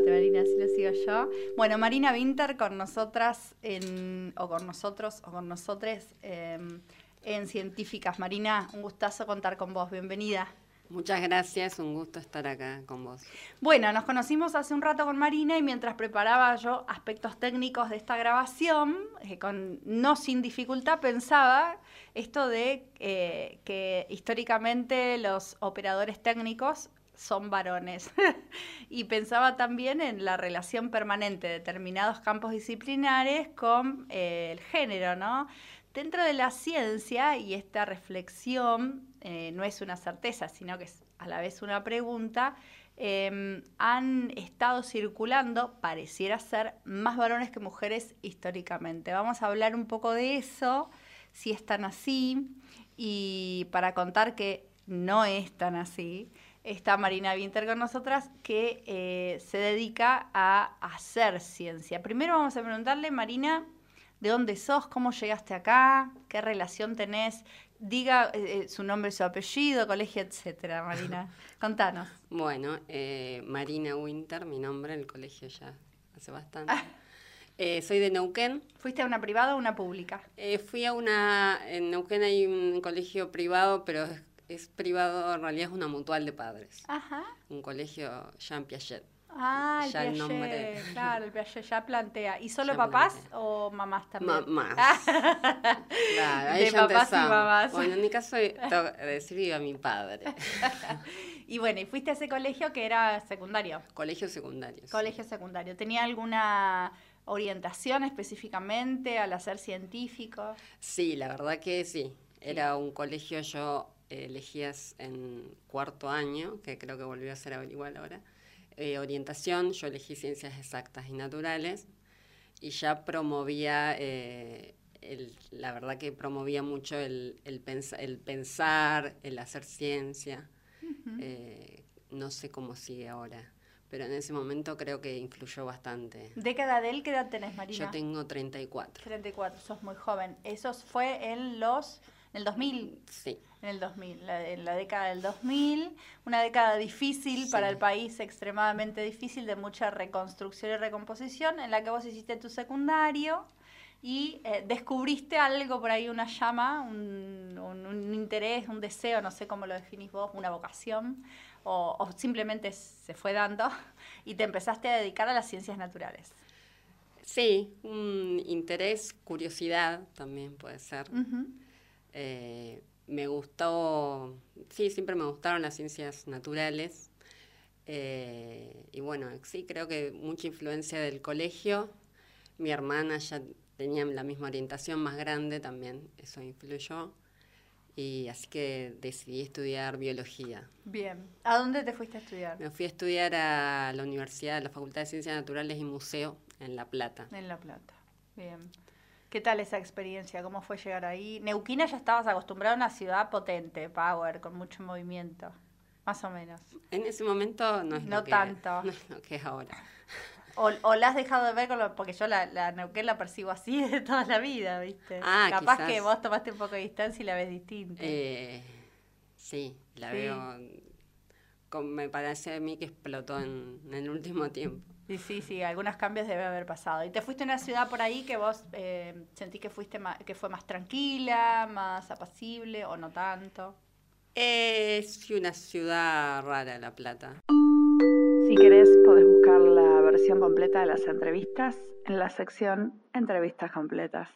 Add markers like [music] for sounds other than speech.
Marina, así lo sigo yo. Bueno, Marina Winter con nosotras, en, o con nosotros, o con nosotres, em, en Científicas. Marina, un gustazo contar con vos, bienvenida. Muchas gracias, un gusto estar acá con vos. Bueno, nos conocimos hace un rato con Marina y mientras preparaba yo aspectos técnicos de esta grabación, eh, con, no sin dificultad, pensaba esto de eh, que históricamente los operadores técnicos son varones. [laughs] y pensaba también en la relación permanente de determinados campos disciplinares con eh, el género, ¿no? Dentro de la ciencia, y esta reflexión eh, no es una certeza, sino que es a la vez una pregunta, em, han estado circulando, pareciera ser, más varones que mujeres históricamente. Vamos a hablar un poco de eso, si es tan así, y para contar que no es tan así, está Marina Winter con nosotras, que eh, se dedica a hacer ciencia. Primero vamos a preguntarle, Marina, de dónde sos, cómo llegaste acá, qué relación tenés. Diga eh, eh, su nombre, su apellido, colegio, etcétera, Marina. [laughs] Contanos. Bueno, eh, Marina Winter, mi nombre, el colegio ya hace bastante. soy de Neuquén. ¿Fuiste a una privada o una pública? fui a una. En Neuquén hay un colegio privado, pero es, privado, en realidad es una mutual de padres. Ajá. Un colegio Jean Piaget. Ah, el Piaget, nombre. claro, el Piaget ya plantea. ¿Y solo papás o mamás también? Mamás. claro, de papás y mamás. Bueno, en mi caso, decir iba mi padre. [laughs] y bueno, y fuiste a ese colegio que era secundario. Colegio secundario. Colegio secundario. ¿Tenía alguna orientación específicamente al hacer científico? Sí, la verdad que sí. Era un colegio, yo elegías en cuarto año, que creo que volvió a ser igual ahora eh, orientación, yo elegí ciencias exactas y naturales y ya promovía, eh, la verdad que promovía mucho el, el, pensar, el hacer ciencia. Eh, no sé cómo sigue ahora, pero en ese momento creo que influyó bastante. ¿Década de él qué edad tenés, Marina? Yo tengo 34. 34, sos muy joven. ¿Eso fue en los, en el 2000? Sí. En el 2000, en la década del 2000, una década difícil para el país, extremadamente difícil, de mucha reconstrucción y recomposición, en la que vos hiciste tu secundario y eh, descubriste algo por ahí, una llama, un, un, interés, un deseo, no sé cómo lo definís vos, una vocación, o, o, simplemente se fue dando [laughs] y te empezaste a dedicar a las ciencias naturales. Sí, un interés, curiosidad también puede ser me gustó, sí, siempre me gustaron las ciencias naturales. Eh, y bueno, sí, creo que mucha influencia del colegio. Mi hermana ya tenía la misma orientación más grande también, eso influyó. Y así que decidí estudiar biología. Bien. ¿A dónde te fuiste a estudiar? Me fui a estudiar a la Universidad, a la Facultad de Ciencias Naturales y Museo en La Plata. En La Plata. Bien. ¿Qué tal esa experiencia? ¿Cómo fue llegar ahí? Neuquina ya estabas acostumbrado a una ciudad potente, power, con mucho movimiento, más o menos. En ese momento no es no lo que, tanto. No es lo que es ahora. [laughs] O, o la has dejado de ver con lo, porque yo la, la Neuquén la percibo así [laughs] de toda la vida, ¿viste? Ah, Capaz que vos tomaste un poco de distancia y la ves distinta. Eh, sí, la veo. Me parece a mí que explotó en, en el último tiempo. Sí, sí, sí, algunos cambios debe haber pasado. ¿Y te fuiste a una ciudad por ahí que vos eh, sentís que, fuiste que fue más tranquila, más apacible o no tanto? Es una ciudad rara, La Plata. Si querés, podés buscar la versión completa de las entrevistas en la sección Entrevistas completas.